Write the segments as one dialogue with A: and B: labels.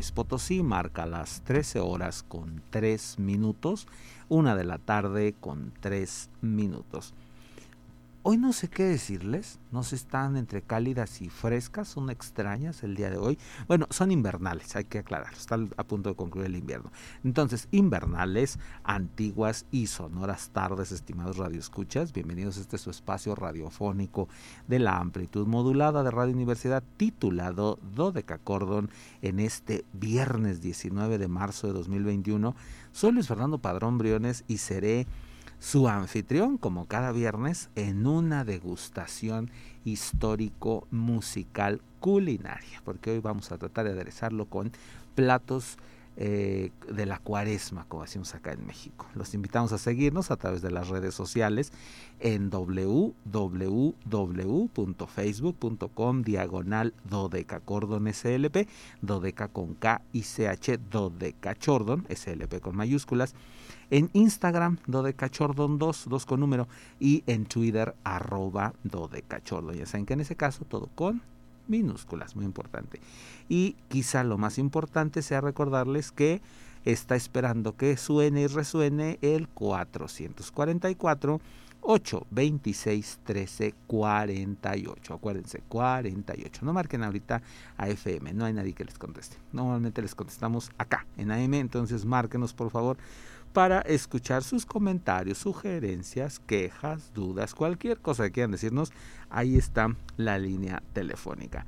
A: Luis Potosí marca las 13 horas con 3 minutos, una de la tarde con 3 minutos. Hoy no sé qué decirles, no sé, están entre cálidas y frescas, son extrañas el día de hoy. Bueno, son invernales, hay que aclarar, está a punto de concluir el invierno. Entonces, invernales, antiguas y sonoras tardes, estimados radioescuchas, bienvenidos a este su espacio radiofónico de la amplitud modulada de Radio Universidad, titulado Cordón en este viernes 19 de marzo de 2021. Soy Luis Fernando Padrón Briones y seré su anfitrión, como cada viernes, en una degustación histórico-musical culinaria, porque hoy vamos a tratar de aderezarlo con platos eh, de la cuaresma, como decimos acá en México. Los invitamos a seguirnos a través de las redes sociales en www.facebook.com diagonal dodecacordon slp, dodeca con K y CH, dodecachordon, slp con mayúsculas en Instagram, Dodecachordon 2, 2 con número, y en Twitter, arroba Dodecachordon. Ya saben que en ese caso todo con minúsculas, muy importante. Y quizá lo más importante sea recordarles que está esperando que suene y resuene el 444 826 13 48. Acuérdense, 48. No marquen ahorita a FM, no hay nadie que les conteste. Normalmente les contestamos acá en AM, entonces márquenos por favor para escuchar sus comentarios, sugerencias, quejas, dudas, cualquier cosa que quieran decirnos. Ahí está la línea telefónica.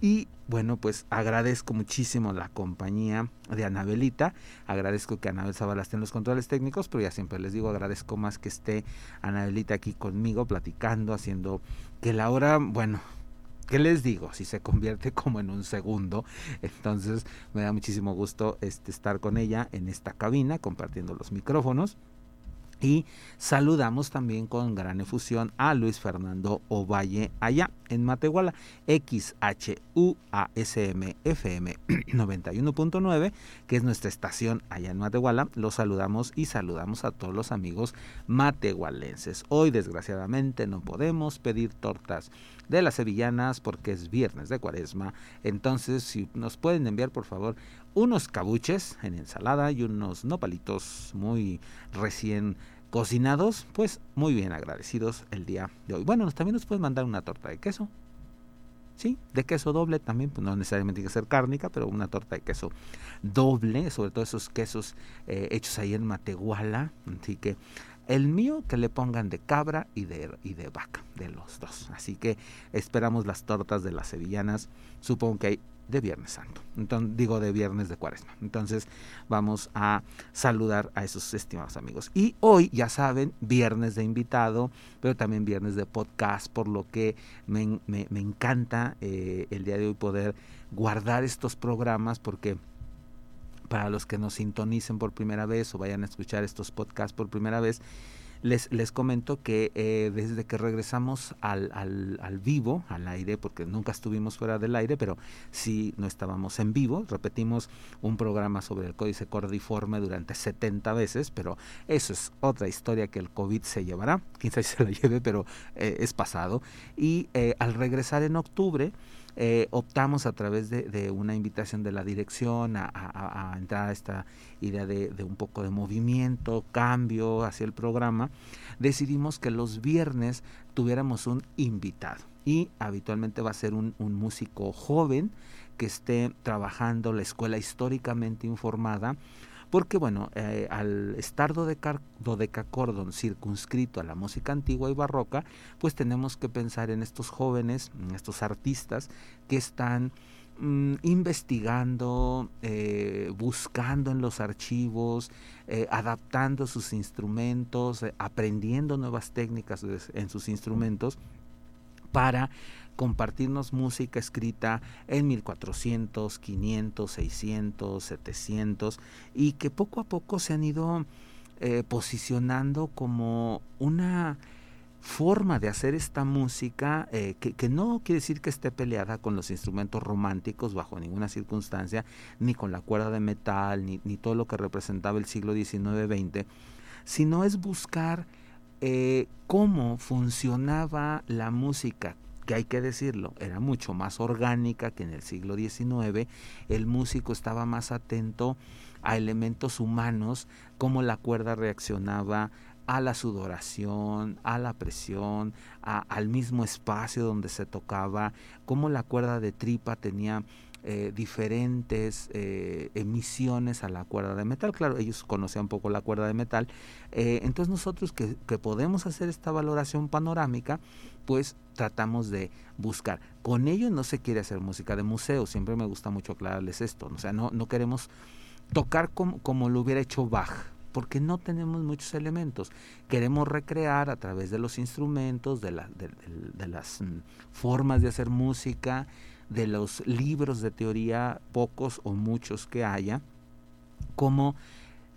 A: Y bueno, pues agradezco muchísimo la compañía de Anabelita. Agradezco que Anabel Zavala esté en los controles técnicos, pero ya siempre les digo, agradezco más que esté Anabelita aquí conmigo, platicando, haciendo que la hora, bueno, ¿qué les digo? Si se convierte como en un segundo, entonces me da muchísimo gusto este, estar con ella en esta cabina compartiendo los micrófonos. Y saludamos también con gran efusión a Luis Fernando Ovalle allá en Matehuala, XHUASM FM 91.9, que es nuestra estación allá en Matehuala. Los saludamos y saludamos a todos los amigos matehualenses. Hoy desgraciadamente no podemos pedir tortas de las sevillanas porque es viernes de cuaresma. Entonces, si nos pueden enviar por favor unos cabuches en ensalada y unos nopalitos muy recién cocinados, pues muy bien agradecidos el día de hoy. Bueno, también nos pueden mandar una torta de queso. Sí, de queso doble también, pues no necesariamente tiene que ser cárnica, pero una torta de queso doble, sobre todo esos quesos eh, hechos ahí en Matehuala. Así que el mío que le pongan de cabra y de, y de vaca, de los dos. Así que esperamos las tortas de las sevillanas. Supongo que hay de Viernes Santo. Entonces, digo de Viernes de Cuaresma. Entonces, vamos a saludar a esos estimados amigos. Y hoy, ya saben, viernes de invitado, pero también viernes de podcast, por lo que me, encanta eh, el día de hoy poder guardar estos programas porque para los que nos sintonicen por primera vez o vayan a escuchar estos podcasts por primera vez, les, les comento que eh, desde que regresamos al, al, al, vivo, al aire, porque nunca estuvimos fuera del aire, pero sí no estábamos en vivo, repetimos un programa sobre el códice cordiforme durante 70 veces, pero eso es otra historia que el COVID se llevará, si se la lleve, pero eh, es pasado. Y eh, al regresar en octubre, eh, optamos a través de, una invitación de la dirección a, entrar a esta idea de, un poco de movimiento, cambio hacia el programa, decidimos que los viernes tuviéramos un invitado. Y habitualmente va a ser un, un músico joven que esté trabajando la escuela históricamente informada porque bueno, eh, al estar dodecacordon circunscrito a la música antigua y barroca, pues tenemos que pensar en estos jóvenes, en estos artistas que están mm, investigando, eh, buscando en los archivos, eh, adaptando sus instrumentos, aprendiendo nuevas técnicas en sus instrumentos para compartirnos música escrita en 1400, 500, 600, 700 y que poco a poco se han ido eh, posicionando como una forma de hacer esta música eh, que, no quiere decir que esté peleada con los instrumentos románticos bajo ninguna circunstancia, ni con la cuerda de metal, ni, todo lo que representaba el siglo XIX-XX, sino es buscar eh, cómo funcionaba la música, que hay que decirlo, era mucho más orgánica que en el siglo XIX, el músico estaba más atento a elementos humanos, cómo la cuerda reaccionaba a la sudoración, a la presión, al mismo espacio donde se tocaba, cómo la cuerda de tripa tenía eh, diferentes eh, emisiones a la cuerda de metal. Claro, ellos conocían un poco la cuerda de metal. Eh, entonces nosotros que, podemos hacer esta valoración panorámica, pues tratamos de buscar. Con ello no se quiere hacer música de museo, siempre me gusta mucho aclararles esto. O sea, no, no queremos tocar como, como lo hubiera hecho Bach, porque no tenemos muchos elementos. Queremos recrear a través de los instrumentos, de, la, de, de las mm, formas de hacer música, de los libros de teoría, pocos o muchos que haya, cómo,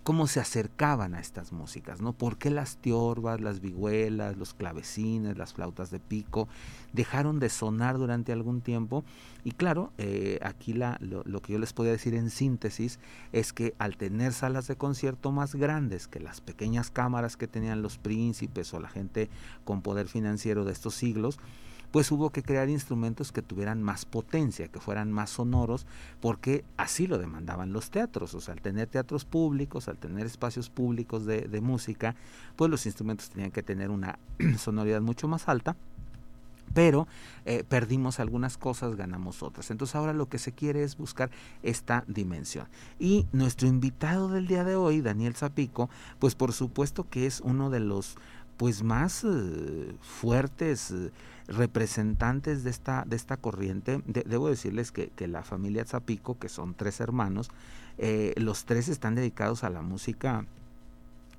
A: cómo se acercaban a estas músicas, ¿no? ¿Por qué las tiorbas, las vihuelas, los clavecines, las flautas de pico dejaron de sonar durante algún tiempo? Y claro, eh, aquí la, lo, lo, que yo les podía decir en síntesis es que al tener salas de concierto más grandes que las pequeñas cámaras que tenían los príncipes o la gente con poder financiero de estos siglos, pues hubo que crear instrumentos que tuvieran más potencia, que fueran más sonoros, porque así lo demandaban los teatros. O sea, al tener teatros públicos, al tener espacios públicos de, música, pues los instrumentos tenían que tener una sonoridad mucho más alta pero eh, perdimos algunas cosas, ganamos otras. Entonces ahora lo que se quiere es buscar esta dimensión. Y nuestro invitado del día de hoy, Daniel Zapico, pues por supuesto que es uno de los pues más eh, fuertes eh, representantes de esta, de esta corriente. debo decirles que, la familia Zapico, que son tres hermanos, eh, los tres están dedicados a la música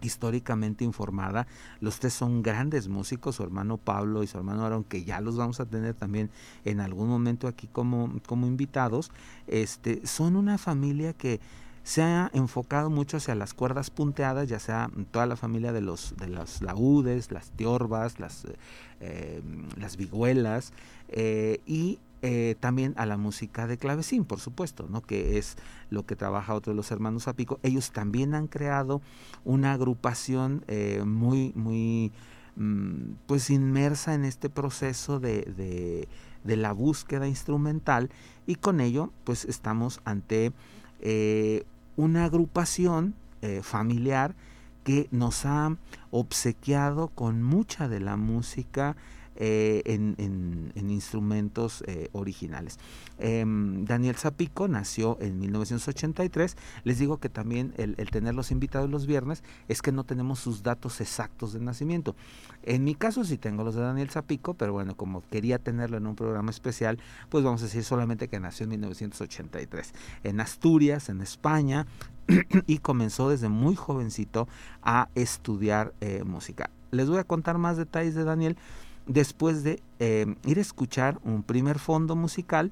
A: históricamente informada. Los tres son grandes músicos, su hermano Pablo y su hermano Aaron, que ya los vamos a tener también en algún momento aquí como, como invitados. Este, son una familia que se ha enfocado mucho hacia las cuerdas punteadas, ya sea toda la familia de los de las laudes, las tiorbas, las, eh, las vihuelas eh, y eh, también a la música de clavecín, por supuesto, ¿no? que es lo que trabaja otro de los hermanos Zapico. Ellos también han creado una agrupación muy, muy mm, pues inmersa en este proceso de, de, de, la búsqueda instrumental y con ello pues estamos ante eh, una agrupación eh, familiar que nos ha obsequiado con mucha de la música eh, en, instrumentos eh, originales. Em, Daniel Zapico nació en 1983. Les digo que también el, tenerlos invitados los viernes es que no tenemos sus datos exactos de nacimiento. En mi caso sí tengo los de Daniel Zapico, pero bueno, como quería tenerlo en un programa especial, pues vamos a decir solamente que nació en 1983. En Asturias, en España, y comenzó desde muy jovencito a estudiar eh, música. Les voy a contar más detalles de Daniel después de eh, ir a escuchar un primer fondo musical,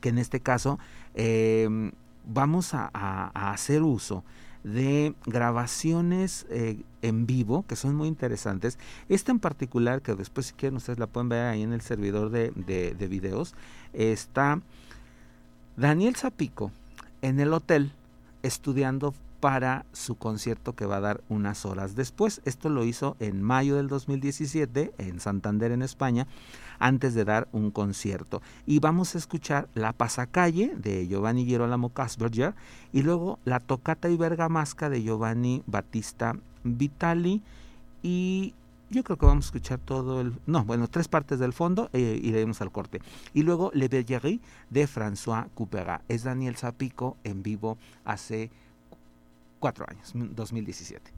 A: que en este caso eh, vamos a, hacer uso de grabaciones eh, en vivo que son muy interesantes. Esta en particular, que después si quieren ustedes la pueden ver ahí en el servidor de, de, de videos, está Daniel Zapico en el hotel estudiando para su concierto que va a dar unas horas después. Esto lo hizo en mayo del 2017 en Santander, en España, antes de dar un concierto. Y vamos a escuchar La Pasacalle de Giovanni Girolamo Casberger y luego La Tocata y Bergamasca de Giovanni Battista Vitali y yo creo que vamos a escuchar todo el... No, bueno, tres partes del fondo e iremos al corte. Y luego Le Bellerie de François Couperat. Es Daniel Zapico en vivo hace cuatro años, 2017.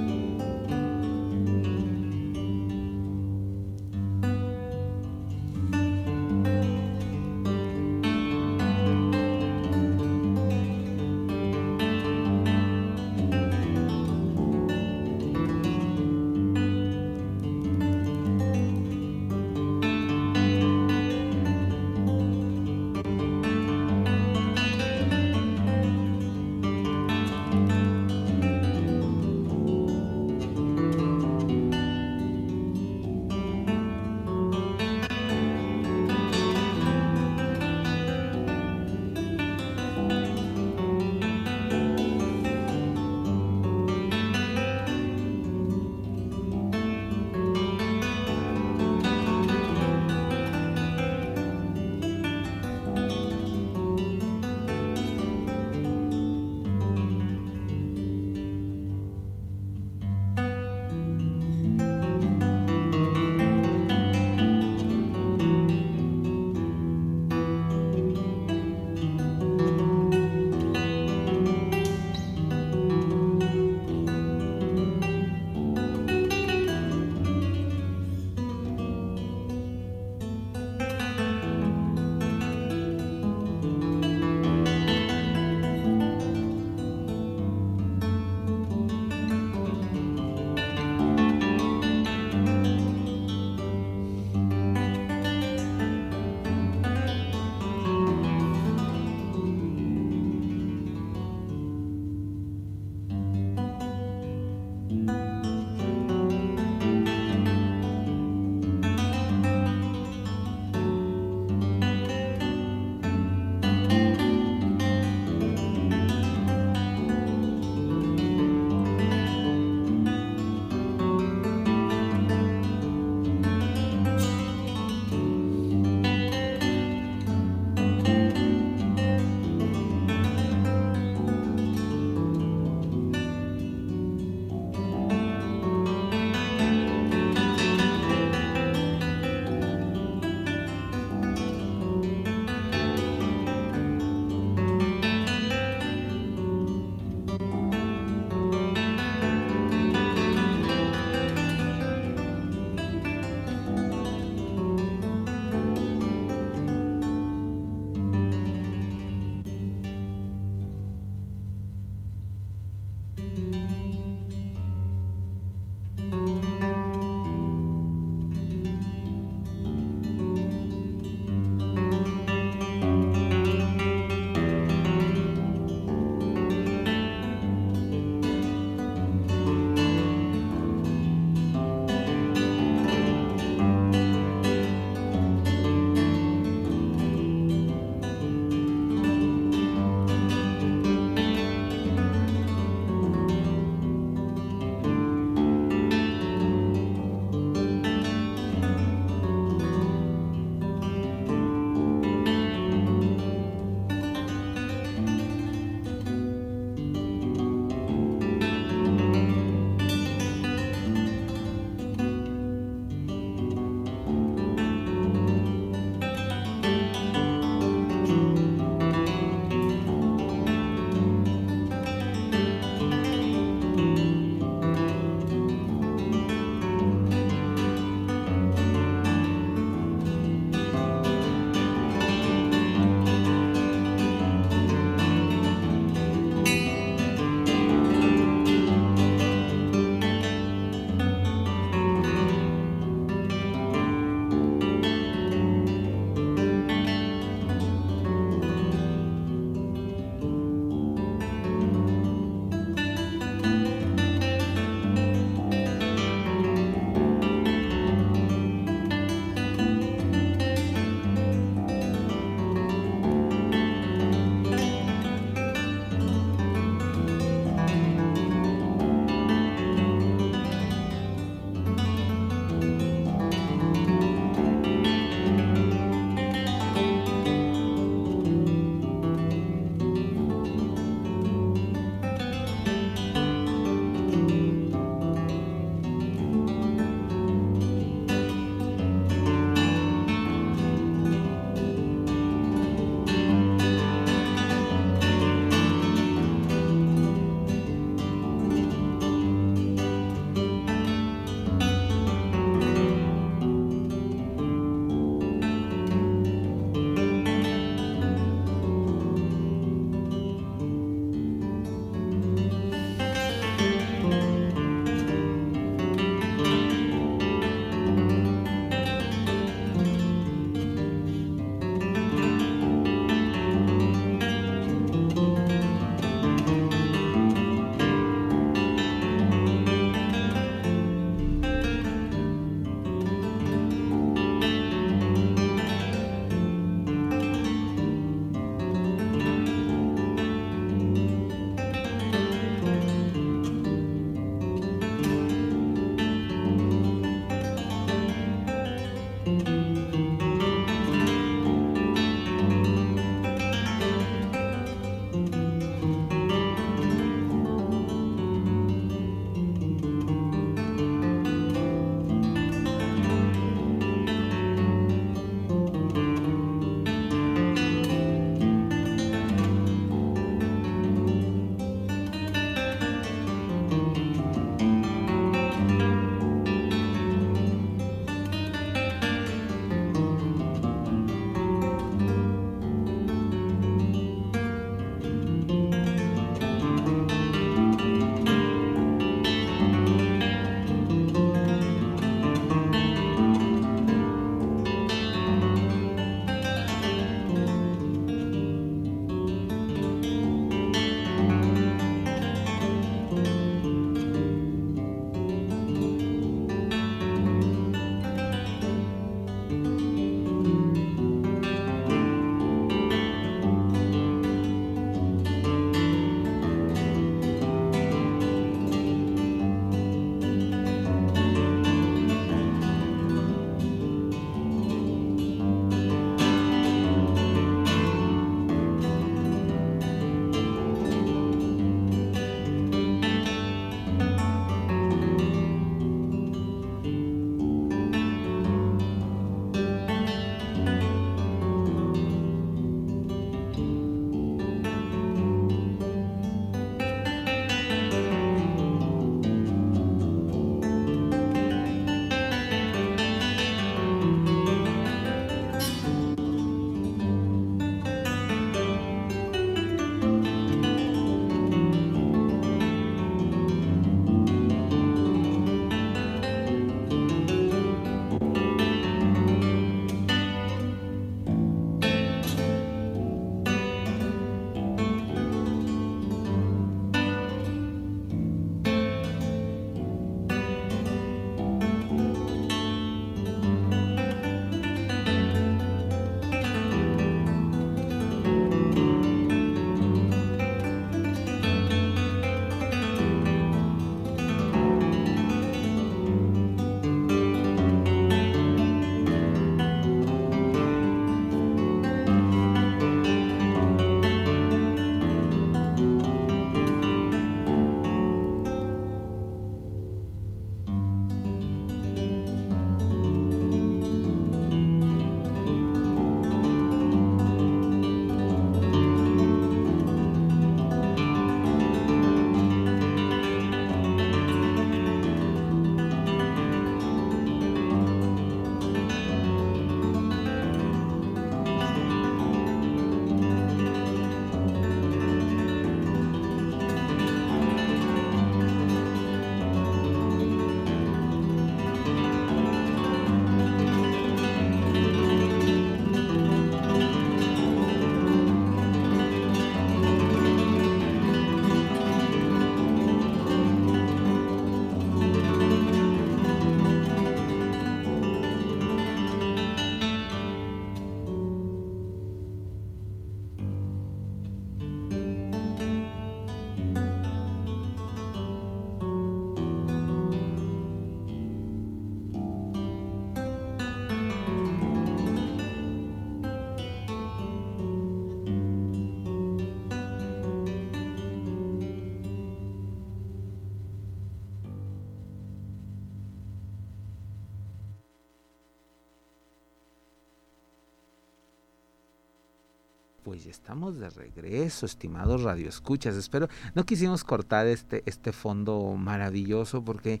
A: Pues estamos de regreso, estimados radioescuchas. Espero, no quisimos cortar este, este fondo maravilloso porque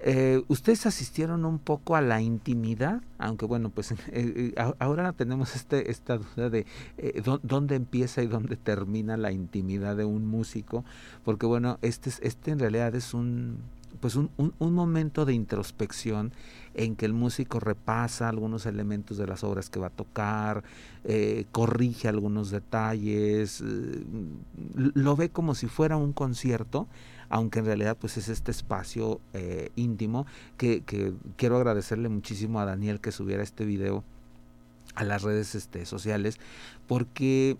A: eh, ustedes asistieron un poco a la intimidad, aunque bueno, pues eh, eh, ahora tenemos este, esta duda de dónde empieza y dónde termina la intimidad de un músico, porque bueno, este, este en realidad es un, pues un, un, momento de introspección en que el músico repasa algunos elementos de las obras que va a tocar, eh, corrige algunos detalles, eh, lo ve como si fuera un concierto, aunque en realidad pues es este espacio eh, íntimo que, quiero agradecerle muchísimo a Daniel que subiera este video a las redes este, sociales porque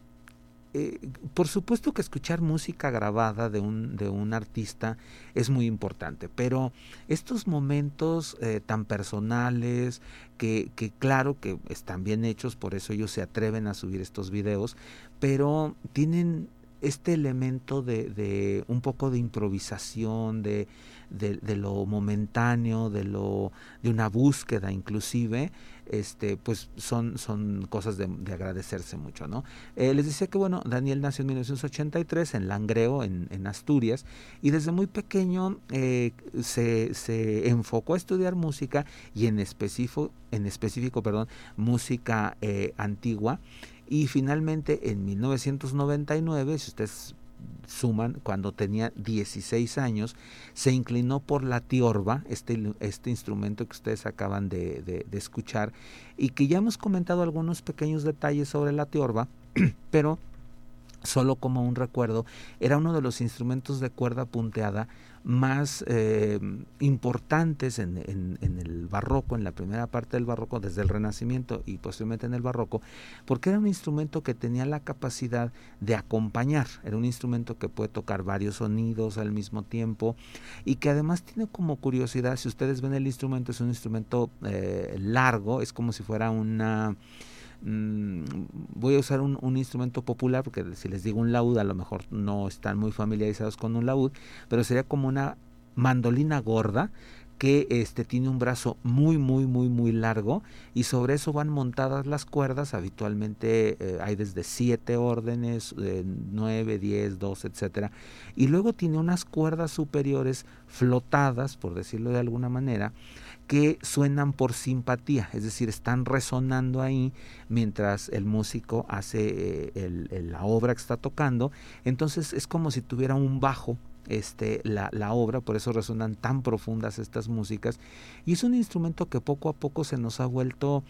A: eh, por supuesto que escuchar música grabada de un, de un artista es muy importante, pero estos momentos eh, tan personales, que, que, claro que están bien hechos, por eso ellos se atreven a subir estos videos, pero tienen este elemento de, de un poco de improvisación, de, de, lo momentáneo, de lo de una búsqueda inclusive, este, pues son, son cosas de, agradecerse mucho, ¿no? Eh, les decía que bueno, Daniel nació en 1983 en Langreo, en, Asturias, y desde muy pequeño eh, se, se, enfocó a estudiar música y en específico, en específico, perdón, música eh, antigua. Y finalmente en 1999, si ustedes suman, cuando tenía 16 años, se inclinó por la tiorba, este, este instrumento que ustedes acaban de, escuchar, y que ya hemos comentado algunos pequeños detalles sobre la tiorba, pero solo como un recuerdo, era uno de los instrumentos de cuerda punteada más eh, importantes en, en, barroco, en la primera parte del barroco, desde el Renacimiento y posteriormente en el barroco, porque era un instrumento que tenía la capacidad de acompañar, era un instrumento que puede tocar varios sonidos al mismo tiempo y que además tiene como curiosidad, si ustedes ven el instrumento, es un instrumento eh, largo, es como si fuera una Mm, voy a usar un, instrumento popular, porque si les digo un laúd, a lo mejor no están muy familiarizados con un laúd, pero sería como una mandolina gorda que este tiene un brazo muy muy muy muy largo y sobre eso van montadas las cuerdas. Habitualmente eh, hay desde siete órdenes eh, nueve diez dos etcétera. Y luego tiene unas cuerdas superiores flotadas por decirlo de alguna manera que suenan por simpatía, es decir, están resonando ahí mientras el músico hace eh, la obra que está tocando, entonces es como si tuviera un bajo este, la, la, obra, por eso resonan tan profundas estas músicas, y es un instrumento que poco a poco se nos ha vuelto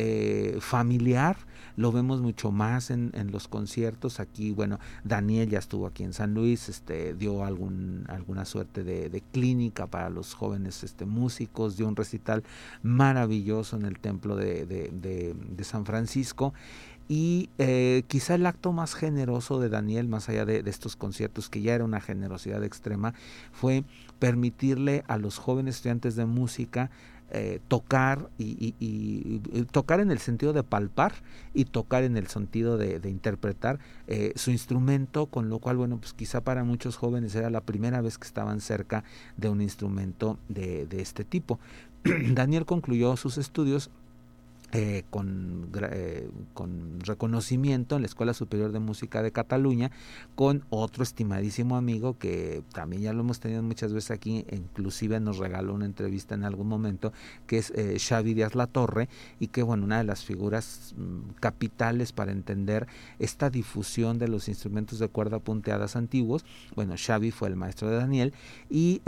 A: eh, familiar, lo vemos mucho más en, en, los conciertos. Aquí, bueno, Daniel ya estuvo aquí en San Luis, este, dio algún, alguna suerte de, clínica para los jóvenes este, músicos, dio un recital maravilloso en el templo de, de San Francisco. Y eh, quizá el acto más generoso de Daniel, más allá de, estos conciertos, que ya era una generosidad extrema, fue permitirle a los jóvenes estudiantes de música eh, tocar y, tocar en el sentido de palpar y tocar en el sentido de, interpretar eh, su instrumento, con lo cual, bueno, pues quizá para muchos jóvenes era la primera vez que estaban cerca de un instrumento de, de este tipo. Daniel concluyó sus estudios eh, con, eh, con, reconocimiento en la Escuela Superior de Música de Cataluña con otro estimadísimo amigo que también ya lo hemos tenido muchas veces aquí, inclusive nos regaló una entrevista en algún momento, que es eh, Xavi Díaz La Torre y que bueno, una de las figuras mm, capitales para entender esta difusión de los instrumentos de cuerda punteadas antiguos, bueno, Xavi fue el maestro de Daniel y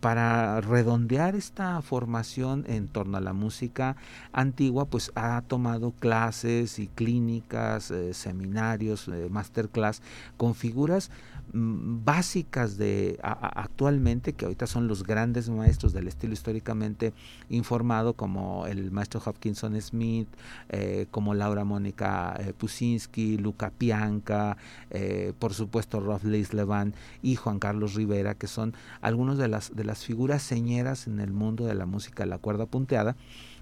A: para redondear esta formación en torno a la música antigua, pues ha tomado clases y clínicas, eh, seminarios, eh, masterclass con figuras básicas de actualmente que ahorita son los grandes maestros del estilo históricamente informado como el maestro Hopkinson Smith eh, como Laura Mónica eh, Pusinski Luca Pianca eh, por supuesto Rolf Leislevan y Juan Carlos Rivera que son algunos de las de las figuras señeras en el mundo de la música de la cuerda punteada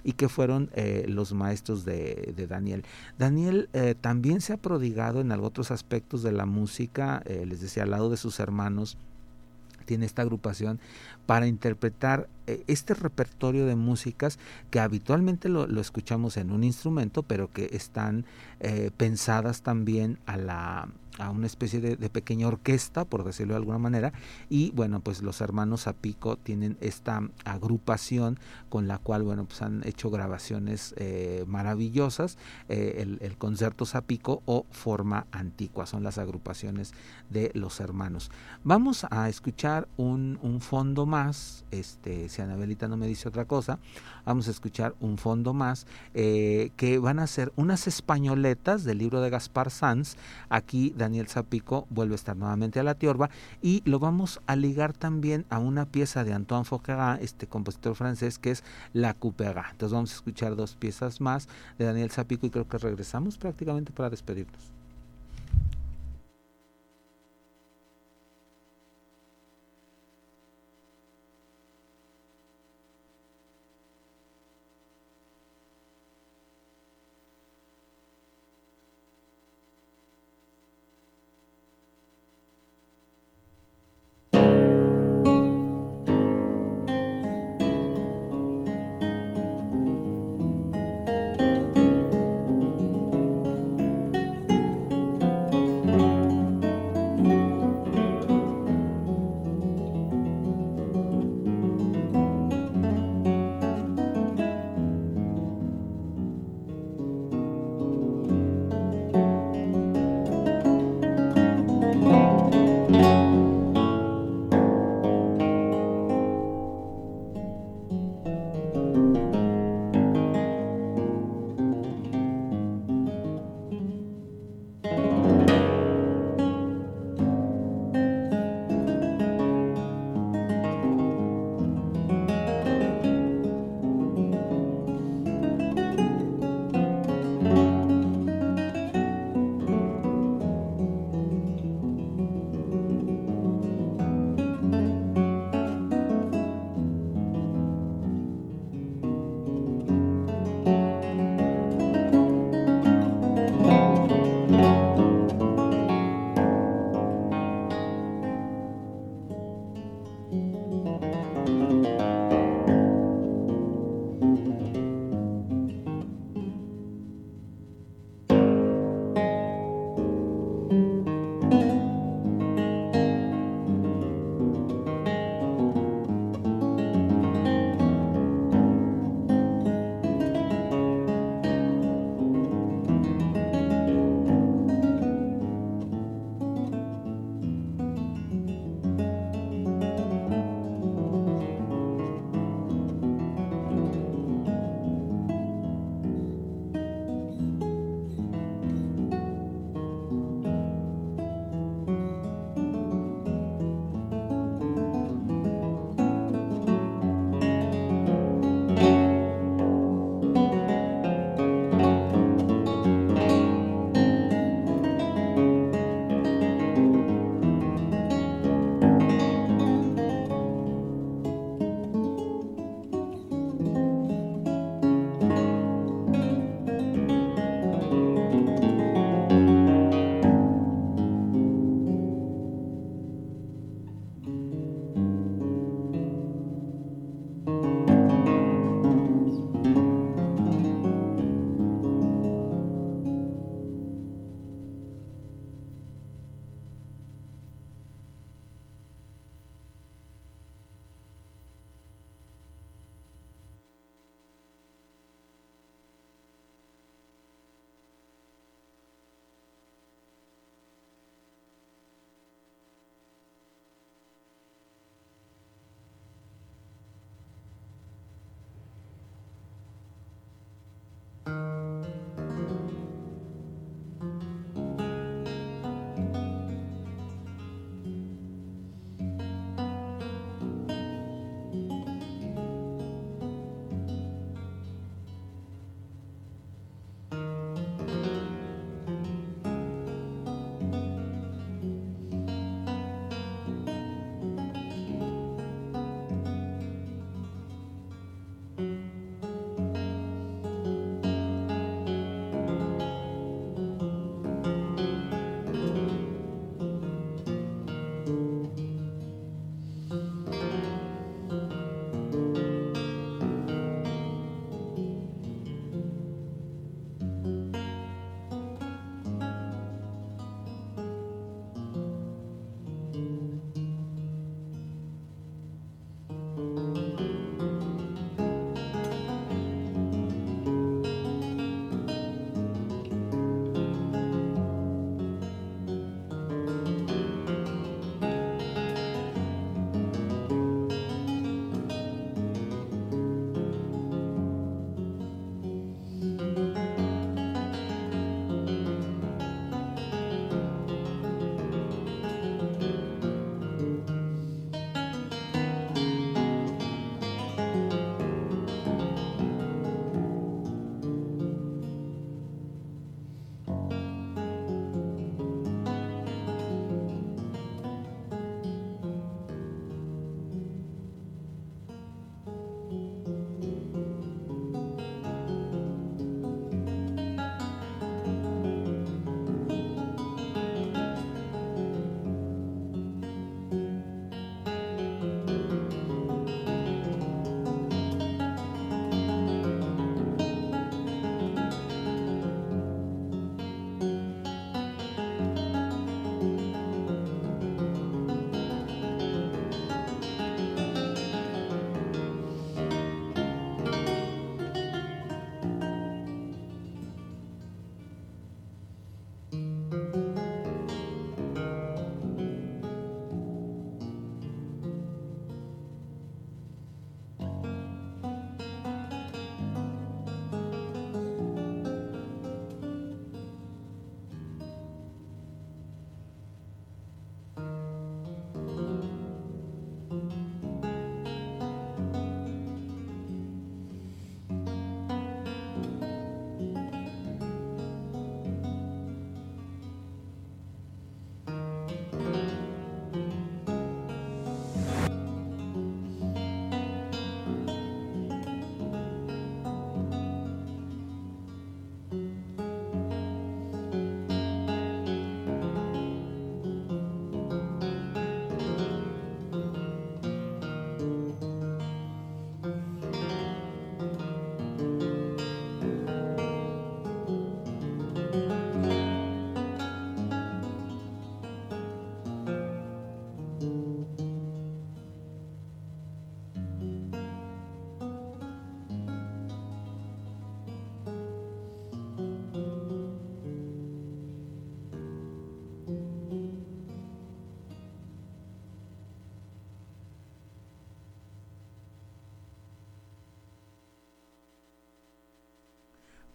A: y que fueron eh, los maestros de, Daniel. Daniel eh, también se ha prodigado en otros aspectos de la música, eh, les decía, al lado de sus hermanos, tiene esta agrupación para interpretar eh, este repertorio de músicas que habitualmente lo, escuchamos en un instrumento, pero que están pensadas también a la a una especie de, pequeña orquesta, por decirlo de alguna manera, y bueno, pues los hermanos Zapico tienen esta agrupación con la cual, bueno, pues han hecho grabaciones eh, maravillosas, eh, el, concierto Zapico o Forma Antigua, son las agrupaciones de los hermanos. Vamos a escuchar un, fondo más, este, si Anabelita no me dice otra cosa, vamos a escuchar un fondo más, eh, que van a ser unas españoletas del libro de Gaspar Sanz, aquí Daniel Zapico vuelve a estar nuevamente a la tiorba y lo vamos a ligar también a una pieza de Antoine Fauquerat, este compositor francés que es La Coupera. Entonces vamos a escuchar dos piezas más de Daniel Zapico y creo que regresamos prácticamente para despedirnos.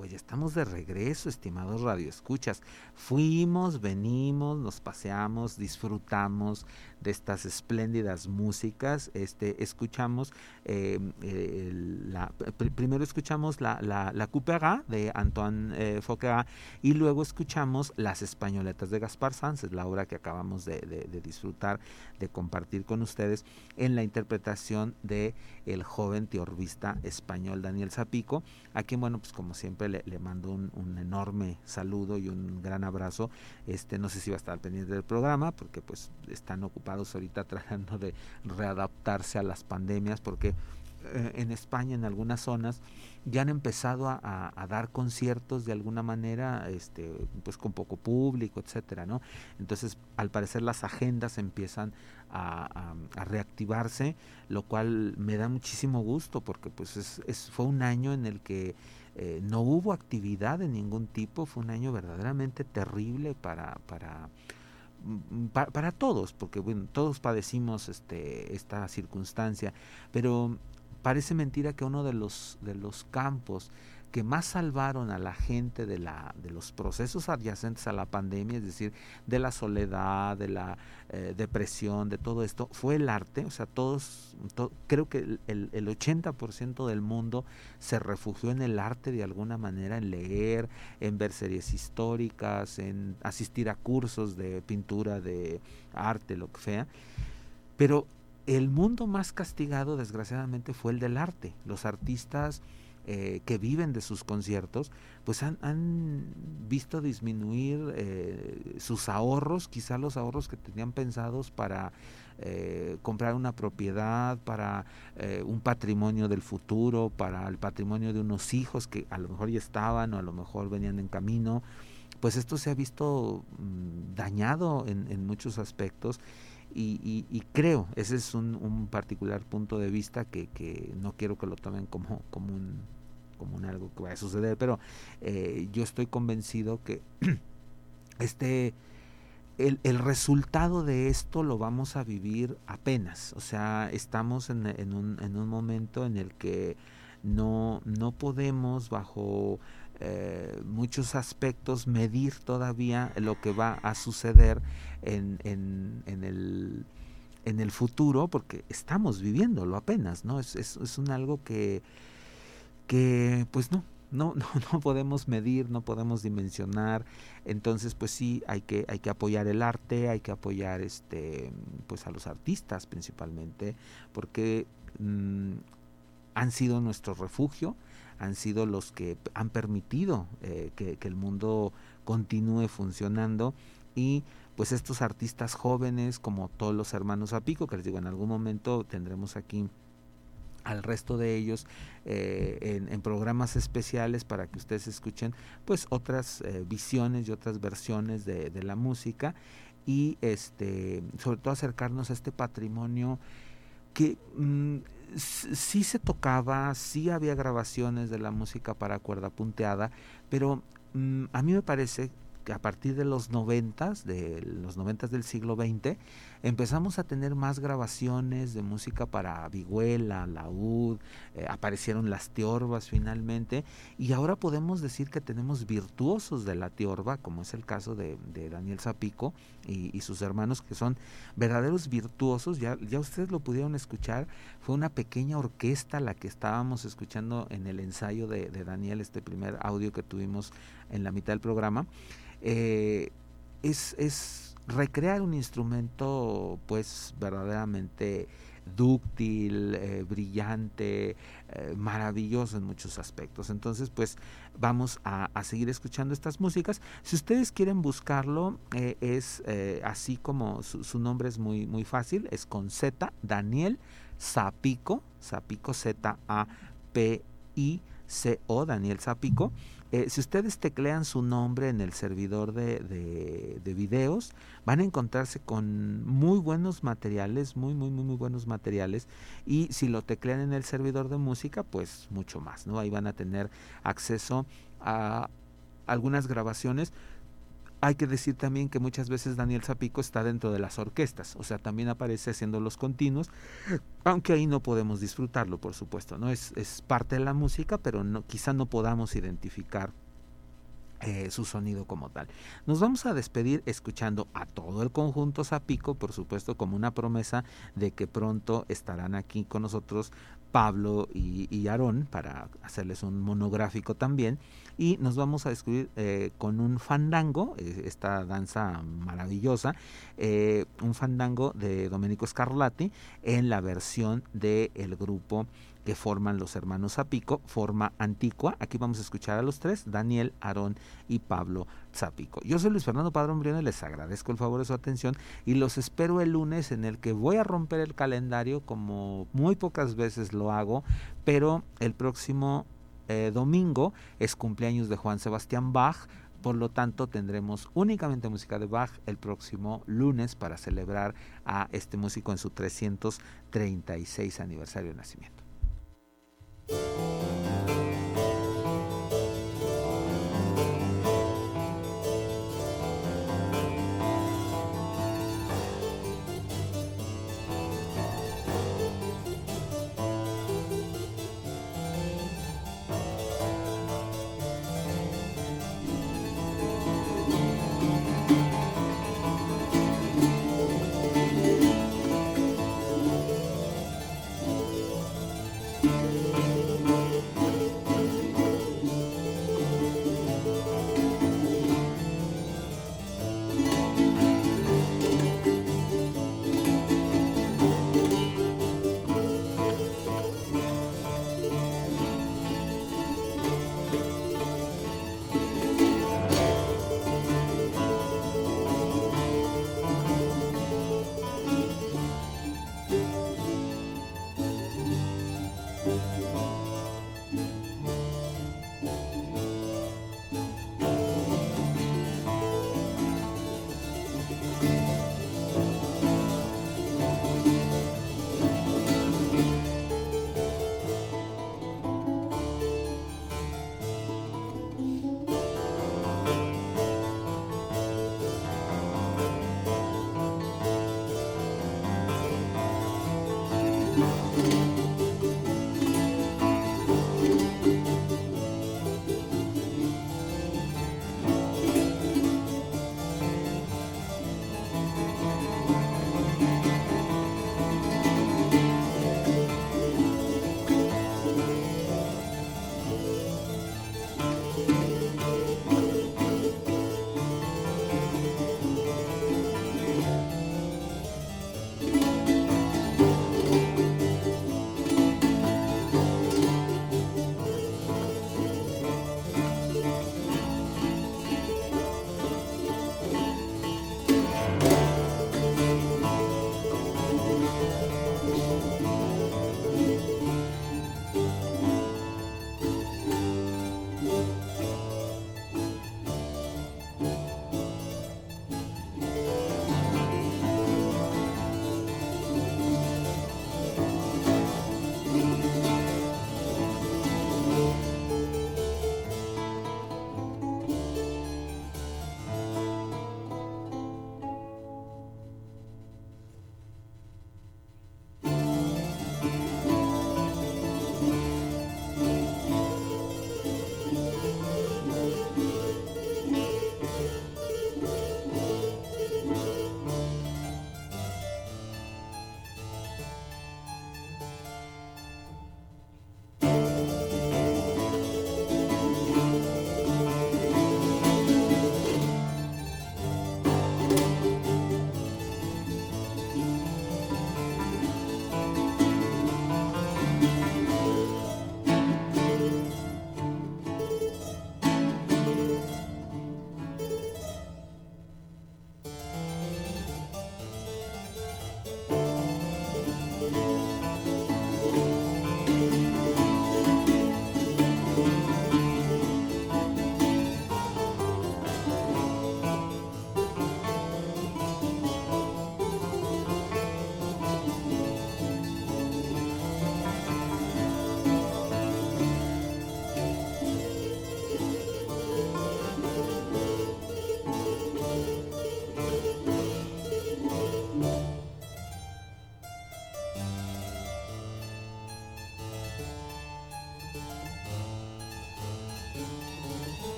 A: Pues ya estamos de regreso, estimados radioescuchas. Fuimos, venimos, nos paseamos, disfrutamos de estas espléndidas músicas. Este, escuchamos, em, primero escuchamos la, la, la de Antoine eh, y luego escuchamos Las Españoletas de Gaspar Sanz, es la obra que acabamos de, de disfrutar, de compartir con ustedes en la interpretación de el joven teorbista español Daniel Zapico, a quien, bueno, pues como siempre le, mando un, enorme saludo y un gran abrazo. Este, no sé si va a estar pendiente del programa, porque pues están ocupados ahorita tratando de readaptarse a las pandemias, porque eh, en España, en algunas zonas, ya han empezado a, dar conciertos de alguna manera, este, pues con poco público, etcétera, ¿no? Entonces, al parecer las agendas empiezan a, reactivarse, lo cual me da muchísimo gusto, porque pues es, fue un año en el que eh, no hubo actividad de ningún tipo, fue un año verdaderamente terrible para, para mm, para, todos, porque bueno, todos padecimos este, esta circunstancia, pero parece mentira que uno de los, de los campos que más salvaron a la gente de, la, de los procesos adyacentes a la pandemia, es decir, de la soledad, de la eh, depresión, de todo esto, fue el arte. O sea, todos, creo que el, el 80% del mundo se refugió en el arte de alguna manera, en leer, en ver series históricas, en asistir a cursos de pintura, de arte, lo que sea. Pero el mundo más castigado, desgraciadamente, fue el del arte. Los artistas eh, que viven de sus conciertos, pues han, visto disminuir eh, sus ahorros, quizá los ahorros que tenían pensados para eh, comprar una propiedad, para un patrimonio del futuro, para el patrimonio de unos hijos que a lo mejor ya estaban o a lo mejor venían en camino. Pues esto se ha visto mm, dañado en, en muchos aspectos y, creo, ese es un, particular punto de vista que, no quiero que lo tomen como, como, un, como un algo que vaya a suceder, pero eh, yo estoy convencido que este, el, el, resultado de esto lo vamos a vivir apenas, o sea, estamos en, en, un, en un momento en el que no, no podemos bajo eh, muchos aspectos medir todavía lo que va a suceder en, en, el, en el futuro, porque estamos viviéndolo apenas, ¿no? Es, es, es un algo que, que pues no, no, no, no podemos medir, no podemos dimensionar. Entonces, pues sí, hay que, hay que apoyar el arte, hay que apoyar este, pues a los artistas principalmente, porque mm, han sido nuestro refugio, han sido los que han permitido eh, que, el mundo continúe funcionando. Y pues estos artistas jóvenes como todos los hermanos Apico, que les digo, en algún momento tendremos aquí al resto de ellos eh, en, programas especiales para que ustedes escuchen pues otras eh, visiones y otras versiones de, la música. Y este sobre todo acercarnos a este patrimonio que mm, sí se tocaba, sí había grabaciones de la música para cuerda punteada, pero mm, a mí me parece que a partir de los noventas, de los noventas del siglo XX, empezamos a tener más grabaciones de música para vihuela, laúd, eh, aparecieron las teorbas finalmente, y ahora podemos decir que tenemos virtuosos de la teorba, como es el caso de, Daniel Zapico y, sus hermanos, que son verdaderos virtuosos, ya, ya ustedes lo pudieron escuchar, fue una pequeña orquesta la que estábamos escuchando en el ensayo de, de Daniel, este primer audio que tuvimos en la mitad del programa. Eh, es, es recrear un instrumento pues verdaderamente dúctil, eh, brillante, eh, maravilloso en muchos aspectos. Entonces, pues vamos a, seguir escuchando estas músicas. Si ustedes quieren buscarlo, es así como su, nombre es muy, muy fácil, es con Z, Daniel Zapico, Zapico Z-A-P-I-C-O, Daniel Zapico. Eh, si ustedes teclean su nombre en el servidor de, de, videos, van a encontrarse con muy buenos materiales, muy, muy, muy, muy buenos materiales. Y si lo teclean en el servidor de música, pues mucho más, ¿no? Ahí van a tener acceso a algunas grabaciones hay que decir también que muchas veces Daniel Zapico está dentro de las orquestas, o sea, también aparece haciendo los continuos, aunque ahí no podemos disfrutarlo, por supuesto, ¿no? Es, parte de la música, pero quizá no podamos identificar eh, su sonido como tal. Nos vamos a despedir escuchando a todo el conjunto Zapico, por supuesto, como una promesa de que pronto estarán aquí con nosotros Pablo y, Aarón para hacerles un monográfico también. Y nos vamos a descubrir eh, con un fandango, eh, esta danza maravillosa, eh, un fandango de Domenico Scarlatti en la versión del el grupo que forman los hermanos Zapico, forma antigua. Aquí vamos a escuchar a los tres, Daniel, Aarón y Pablo Zapico. Yo soy Luis Fernando Padrón Briones, les agradezco el favor de su atención y los espero el lunes en el que voy a romper el calendario como muy pocas veces lo hago, pero el próximo eh, domingo es cumpleaños de Juan Sebastián Bach. Por lo tanto, tendremos únicamente música de Bach el próximo lunes para celebrar a este músico en su 336 aniversario de nacimiento.
B: Música